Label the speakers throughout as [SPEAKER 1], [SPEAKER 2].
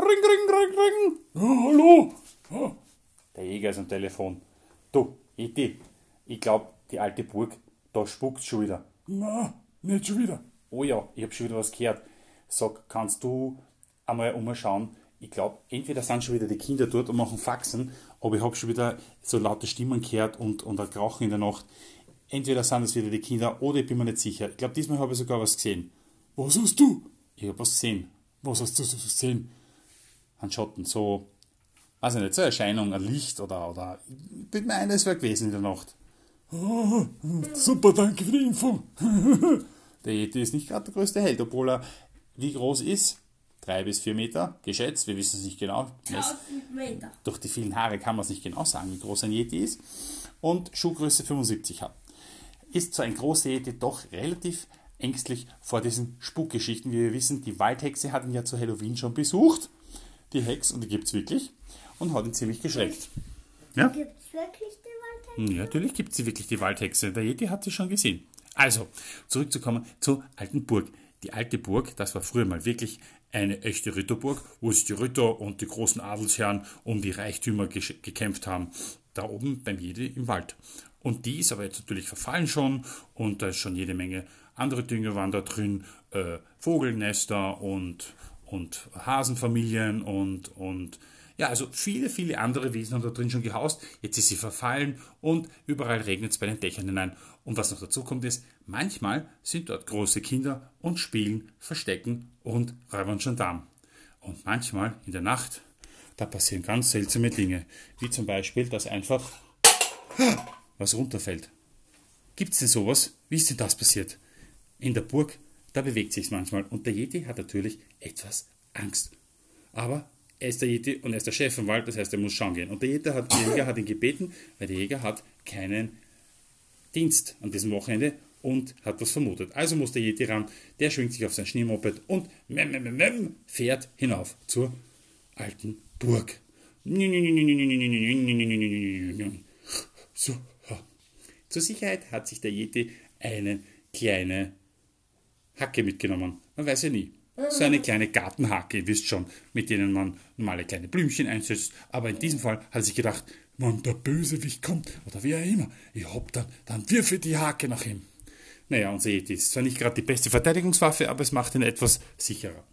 [SPEAKER 1] Ring, ring, ring, ring. Ja, hallo. Ja. Der Jäger ist am Telefon. Du, Iti, ich glaube, die alte Burg, da spukt's schon wieder.
[SPEAKER 2] Na, nicht schon wieder.
[SPEAKER 1] Oh ja, ich hab schon wieder was gehört. Sag, kannst du einmal umschauen? Ich glaube, entweder sind schon wieder die Kinder dort und machen Faxen, aber ich habe schon wieder so laute Stimmen gehört und, und ein Krauchen in der Nacht. Entweder sind es wieder die Kinder oder ich bin mir nicht sicher. Ich glaube, diesmal habe ich sogar was gesehen.
[SPEAKER 2] Was hast du?
[SPEAKER 1] Ich habe was gesehen.
[SPEAKER 2] Was hast du so gesehen?
[SPEAKER 1] Ein Schatten, so, weiß ich nicht, so eine Erscheinung, ein Licht oder, oder, ich bin mir ein, es wäre gewesen in der Nacht.
[SPEAKER 2] Ah, super, danke für die Info.
[SPEAKER 1] Der Yeti ist nicht gerade der größte Held, obwohl er wie groß ist? Drei bis vier Meter, geschätzt, wir wissen es nicht genau. Es-
[SPEAKER 3] 1000 Meter.
[SPEAKER 1] Durch die vielen Haare kann man es nicht genau sagen, wie groß ein Yeti ist. Und Schuhgröße 75 hat. Ist so ein großer Yeti doch relativ ängstlich vor diesen Spukgeschichten. Wie wir wissen, die Waldhexe hat ihn ja zu Halloween schon besucht. Die Hex, und die gibt es wirklich. Und hat ihn ziemlich geschreckt. Ja?
[SPEAKER 3] Gibt's wirklich die Waldhexe?
[SPEAKER 1] Ja, natürlich gibt sie wirklich die Waldhexe. Der Yeti hat sie schon gesehen. Also, zurückzukommen zur alten Burg. Die alte Burg, das war früher mal wirklich eine echte Ritterburg, wo sich die Ritter und die großen Adelsherren um die Reichtümer gekämpft haben. Da oben beim Jedi im Wald. Und die ist aber jetzt natürlich verfallen schon und da ist schon jede Menge andere Dinge waren da drin. Äh, Vogelnester und, und Hasenfamilien und, und ja, also viele, viele andere Wesen haben da drin schon gehaust. Jetzt ist sie verfallen und überall regnet es bei den Dächern hinein. Und was noch dazu kommt ist, manchmal sind dort große Kinder und spielen, verstecken und Räuber und Gendarm. Und manchmal in der Nacht, da passieren ganz seltsame Dinge. Wie zum Beispiel, dass einfach was runterfällt. Gibt's denn sowas? Wie ist denn das passiert? In der Burg, da bewegt sich's manchmal. Und der Yeti hat natürlich etwas Angst. Aber er ist der Yeti und er ist der Chef im Wald, das heißt, er muss schauen gehen. Und der Yeti hat, der Jäger hat ihn gebeten, weil der Jäger hat keinen Dienst an diesem Wochenende und hat was vermutet. Also muss der Yeti ran, der schwingt sich auf sein Schneemoped und mem, mem, mem, fährt hinauf zur alten Burg. So. Zur Sicherheit hat sich der Yeti eine kleine Hacke mitgenommen. Man weiß ja nie. So eine kleine Gartenhacke, ihr wisst schon, mit denen man normale kleine Blümchen einsetzt. Aber in diesem Fall hat er sich gedacht,
[SPEAKER 2] Wenn der Bösewicht kommt, oder wer auch immer, ich hab dann, dann wirf ich die Hake nach ihm.
[SPEAKER 1] naja, unser Yeti ist zwar nicht gerade die beste Verteidigungswaffe, aber es macht ihn etwas sicherer.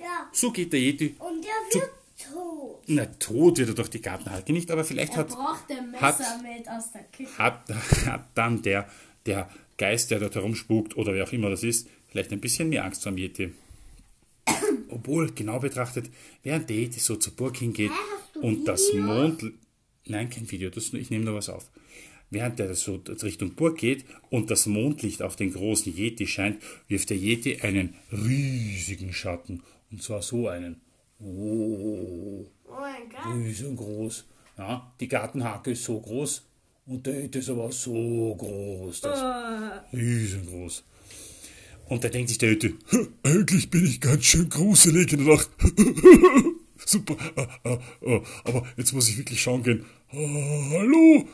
[SPEAKER 3] Ja.
[SPEAKER 1] So geht der Yeti.
[SPEAKER 3] Und der wird tot.
[SPEAKER 1] Na, tot wird er durch die Gartenhacke nicht, aber vielleicht
[SPEAKER 3] Er
[SPEAKER 1] hat,
[SPEAKER 3] braucht ein Messer
[SPEAKER 1] hat-
[SPEAKER 3] mit aus der Küche.
[SPEAKER 1] hat, hat dann der, der Geist, der dort herumspukt oder wer auch immer das ist, vielleicht ein bisschen mehr Angst vor dem Yeti. Obwohl, genau betrachtet, während der Yeti so zur Burg hingeht
[SPEAKER 3] du
[SPEAKER 1] und das? Mond... Nein, kein Video, das, ich nehme nur was auf. Während er so Richtung Burg geht und das Mondlicht auf den großen Yeti scheint, wirft der Yeti einen riesigen Schatten. Und zwar so einen. Oh,
[SPEAKER 3] Oh mein Gott.
[SPEAKER 1] riesengroß. Ja, die Gartenhake ist so groß und der ist aber so groß. Das
[SPEAKER 3] Oh.
[SPEAKER 1] riesengroß. Und da denkt sich der
[SPEAKER 2] "Hä, Eigentlich bin ich ganz schön gruselig in der Nacht. Super, ah, ah, ah, aber jetzt muss ich wirklich schauen gehen. Hallo?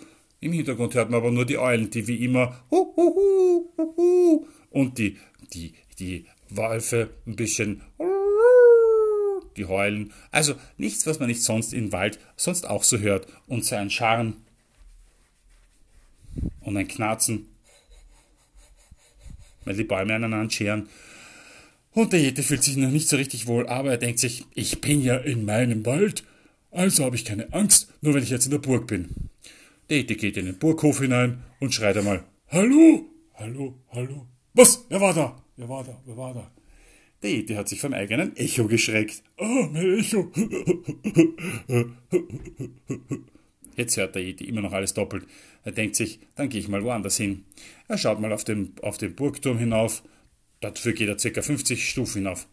[SPEAKER 1] Im Hintergrund hört man aber nur die Eulen, die wie immer hu, hu, hu, hu, hu, und die, die, die Wölfe ein bisschen die heulen. Also nichts, was man nicht sonst im Wald sonst auch so hört. Und so ein Scharren und ein Knarzen, weil die Bäume aneinander scheren. Und der Jete fühlt sich noch nicht so richtig wohl, aber er denkt sich,
[SPEAKER 2] Ich bin ja in meinem Wald, also habe ich keine Angst, nur wenn ich jetzt in der Burg bin.
[SPEAKER 1] der Jete geht in den Burghof hinein und schreit einmal,
[SPEAKER 2] Hallo? Hallo? Hallo? Was? Wer war da? Wer war da? Wer war da?
[SPEAKER 1] der Jete hat sich vom eigenen Echo geschreckt.
[SPEAKER 2] Ah, mein Echo.
[SPEAKER 1] Jetzt hört der Yeti immer noch alles doppelt. Er denkt sich, dann gehe ich mal woanders hin. Er schaut mal auf den, auf den Burgturm hinauf. Dafür geht er ca. 50 Stufen hinauf.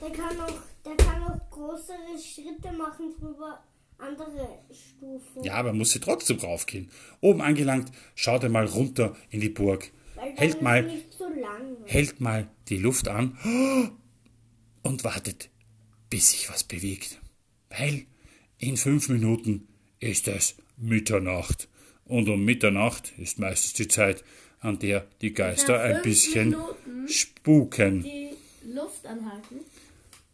[SPEAKER 3] Der kann auch, der kann auch größere Schritte machen drüber andere Stufen.
[SPEAKER 1] Ja, aber er muss sie trotzdem raufgehen. Oben angelangt, schaut er mal runter in die Burg. Hält mal,
[SPEAKER 3] so
[SPEAKER 1] hält mal die Luft an und wartet, bis sich was bewegt. Weil in fünf Minuten ist es Mitternacht. Und um Mitternacht ist meistens die Zeit, an der die Geister ein bisschen
[SPEAKER 3] Minuten
[SPEAKER 1] spuken.
[SPEAKER 3] Die Luft anhalten?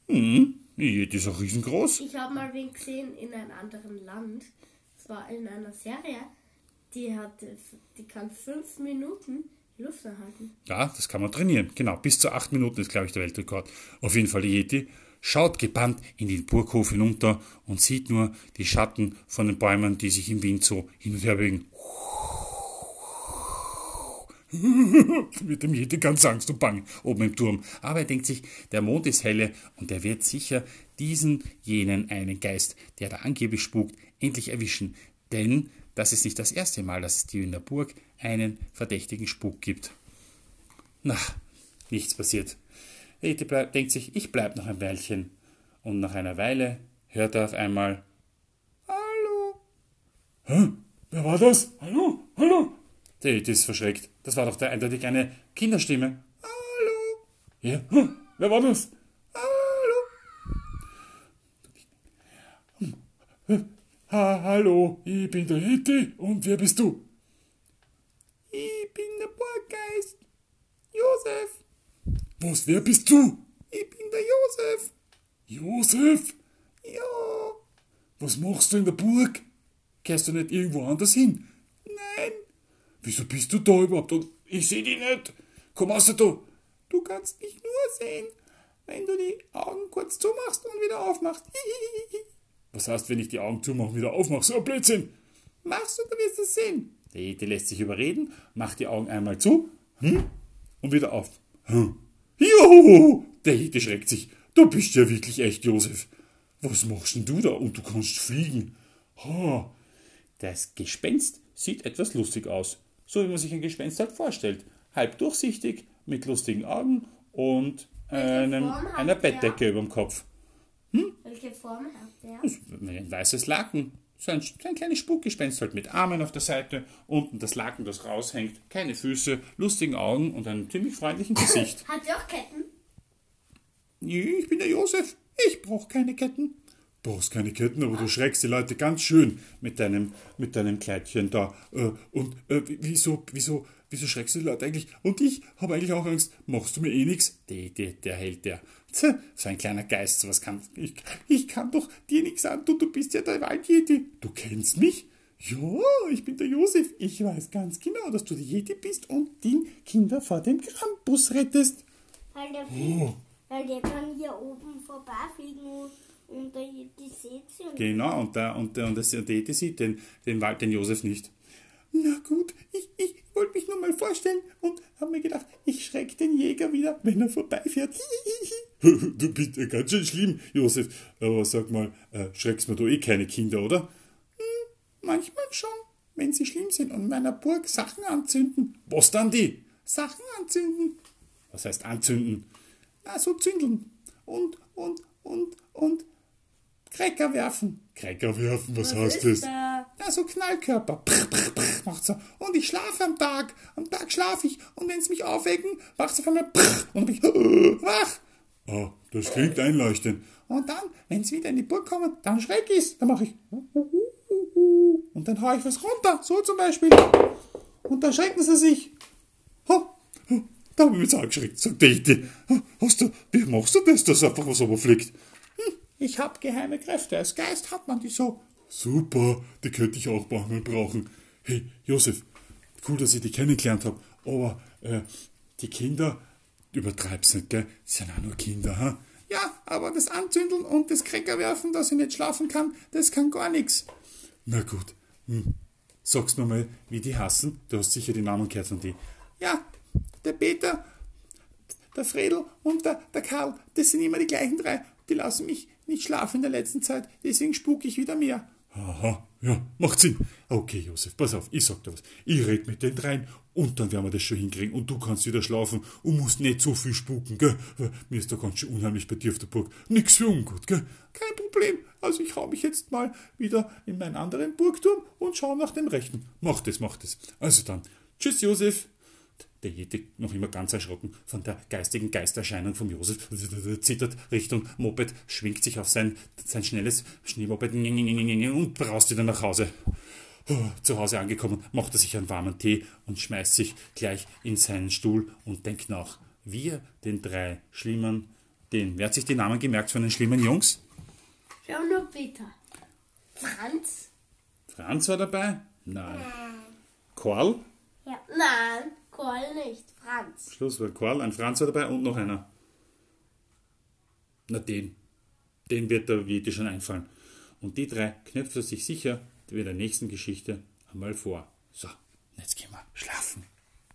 [SPEAKER 1] Hm, die ist auch riesengroß.
[SPEAKER 3] Ich habe mal wen gesehen in einem anderen Land. Es war in einer Serie. Die hat, die kann fünf Minuten Luft anhalten.
[SPEAKER 1] Ja, das kann man trainieren. Genau, bis zu acht Minuten ist, glaube ich, der Weltrekord. Auf jeden Fall die Yeti schaut gebannt in den Burghof hinunter und sieht nur die Schatten von den Bäumen, die sich im Wind so hin und her bewegen.
[SPEAKER 2] Mit dem Yeti ganz Angst und Bang.
[SPEAKER 1] oben im Turm. Aber er denkt sich, der Mond ist helle und er wird sicher diesen, jenen, einen Geist, der da angeblich spukt, endlich erwischen. Denn das ist nicht das erste Mal, dass es dir in der Burg einen verdächtigen Spuk gibt. Na, nichts passiert. Ete bleib, denkt sich, ich bleib noch ein Weilchen. Und nach einer Weile hört er auf einmal Hallo.
[SPEAKER 2] Hä? Wer war das? Hallo? Hallo?
[SPEAKER 1] Der Ete ist verschreckt. Das war doch der eindeutig eine Kinderstimme. Hallo.
[SPEAKER 2] Ja? Hä? Wer war das?
[SPEAKER 1] Hallo.
[SPEAKER 2] Ha, hallo, ich bin der Yeti und wer bist du?
[SPEAKER 1] Ich bin der Burggeist. Josef.
[SPEAKER 2] Was, wer bist du?
[SPEAKER 1] Ich bin der Josef.
[SPEAKER 2] Josef?
[SPEAKER 1] Ja.
[SPEAKER 2] Was machst du in der Burg? Gehst du nicht irgendwo anders hin?
[SPEAKER 1] Nein.
[SPEAKER 2] Wieso bist du da überhaupt? Und ich sehe dich nicht. Komm raus da.
[SPEAKER 1] Du kannst mich nur sehen, wenn du die Augen kurz zumachst und wieder aufmachst.
[SPEAKER 2] Was heißt, wenn ich die Augen zumache und wieder aufmache? So ein Blödsinn.
[SPEAKER 1] Machst du, du wirst es sehen. Der Ete lässt sich überreden, macht die Augen einmal zu hm, und wieder auf.
[SPEAKER 2] Hm. Juhu! Der Ete schreckt sich. Du bist ja wirklich echt, Josef. Was machst denn du da? Und du kannst fliegen. Ha.
[SPEAKER 1] Das Gespenst sieht etwas lustig aus. So wie man sich ein Gespenst halt vorstellt. Halb durchsichtig, mit lustigen Augen und einem, einer? Bettdecke über dem Kopf.
[SPEAKER 3] Welche Form hat der?
[SPEAKER 1] Ein weißes Laken. So ein, so ein kleines Spukgespenst halt mit Armen auf der Seite, unten das Laken, das raushängt, keine Füße, lustigen Augen und einem ziemlich freundlichen Gesicht.
[SPEAKER 3] Hat der auch Ketten?
[SPEAKER 1] Ich bin der Josef. Ich brauche keine Ketten.
[SPEAKER 2] Brauchst keine Ketten, aber du schreckst die Leute ganz schön mit deinem, mit deinem Kleidchen da. Äh, und äh, wieso, wieso, wieso schreckst du die Leute eigentlich? Und ich habe eigentlich auch Angst. Machst du mir eh nichts?
[SPEAKER 1] Der, der, der hält der. Tja, so ein kleiner Geist, sowas kann. Ich, ich kann doch dir nichts antun, du bist ja der Waldjeti.
[SPEAKER 2] Du kennst mich?
[SPEAKER 1] Ja, ich bin der Josef. Ich weiß ganz genau, dass du der Jeti bist und die Kinder vor dem Krampus rettest.
[SPEAKER 3] Weil der, fliegt, weil der kann hier oben vorbeifliegen und, und der, die sieht sie.
[SPEAKER 1] Genau, und der, und der, und der, der Jeti sieht den, den, Wald, den Josef nicht. Na gut, ich, ich wollte mich nur mal vorstellen und habe mir gedacht, ich schreck den Jäger wieder, wenn er vorbeifährt.
[SPEAKER 2] Du bist ja ganz schön schlimm, Josef. Aber sag mal, äh, schreckst mir du eh keine Kinder, oder?
[SPEAKER 1] Manchmal schon, wenn sie schlimm sind und in meiner Burg Sachen anzünden.
[SPEAKER 2] Was dann die?
[SPEAKER 1] Sachen anzünden.
[SPEAKER 2] Was heißt anzünden?
[SPEAKER 1] Na, so zündeln. Und, und, und, und Cracker werfen.
[SPEAKER 2] Cracker werfen, was, heißt
[SPEAKER 3] ist
[SPEAKER 2] das?
[SPEAKER 1] Ja, so Knallkörper. Prr, prr, prr, macht's so. Und ich schlafe am Tag. Am Tag schlafe ich. Und wenn sie mich aufwecken, macht's auf einmal prr, und dann bin ich wach.
[SPEAKER 2] Ah, das klingt einleuchtend.
[SPEAKER 1] Und dann, wenn sie wieder in die Burg kommen, dann schreck ich's. Dann mache ich und dann hau ich was runter. So zum Beispiel. Und dann schrecken sie sich.
[SPEAKER 2] Ha, ha, da habe ich mich angeschreckt, sagt der Ete. Ha, Hast du, wie machst du das, dass einfach was runterfliegt?
[SPEAKER 1] Hm, ich hab geheime Kräfte. Als Geist hat man die so.
[SPEAKER 2] Super, die könnte ich auch manchmal brauchen. Hey, Josef, cool, dass ich dich kennengelernt habe, aber äh, die Kinder, übertreib's nicht, gell? Sind auch nur Kinder, ha?
[SPEAKER 1] Ja, aber das Anzündeln und das Cracker werfen, dass ich nicht schlafen kann, das kann gar nichts.
[SPEAKER 2] Na gut, hm. sag's mir mal, wie die hassen. Du hast sicher die Namen gehört von die.
[SPEAKER 1] Ja, der Peter, der Fredel und der, der Karl, das sind immer die gleichen drei. Die lassen mich nicht schlafen in der letzten Zeit, deswegen spuke ich wieder mehr.
[SPEAKER 2] Aha, ja, macht Sinn. Okay, Josef, pass auf, ich sag dir was. Ich red mit den dreien und dann werden wir das schon hinkriegen und du kannst wieder schlafen und musst nicht so viel spuken, gell? Mir ist da ganz schön unheimlich bei dir auf der Burg. Nix für ungut, gell?
[SPEAKER 1] Kein Problem. Also ich hau mich jetzt mal wieder in meinen anderen Burgturm und schau nach dem Rechten.
[SPEAKER 2] Mach das, mach das. Also dann, tschüss, Josef. Der Jeti, noch immer ganz erschrocken von der geistigen Geisterscheinung vom Josef, zittert Richtung Moped, schwingt sich auf sein, sein schnelles Schneemoped und braust wieder nach Hause. Zu Hause angekommen, macht er sich einen warmen Tee und schmeißt sich gleich in seinen Stuhl und denkt nach, wie er den drei Schlimmern
[SPEAKER 1] Den. Wer hat sich die Namen gemerkt von den schlimmen Jungs?
[SPEAKER 3] Schau nur Peter. Franz?
[SPEAKER 1] Franz war dabei? Nein. Karl?
[SPEAKER 3] Ja. Nein, Karl nicht. Franz.
[SPEAKER 1] Schluss war Karl, ein Franz war dabei und noch einer. Na den. Den wird der Yeti schon einfallen. Und die drei knöpft er sich sicher bei der nächsten Geschichte einmal vor. So, jetzt gehen wir schlafen.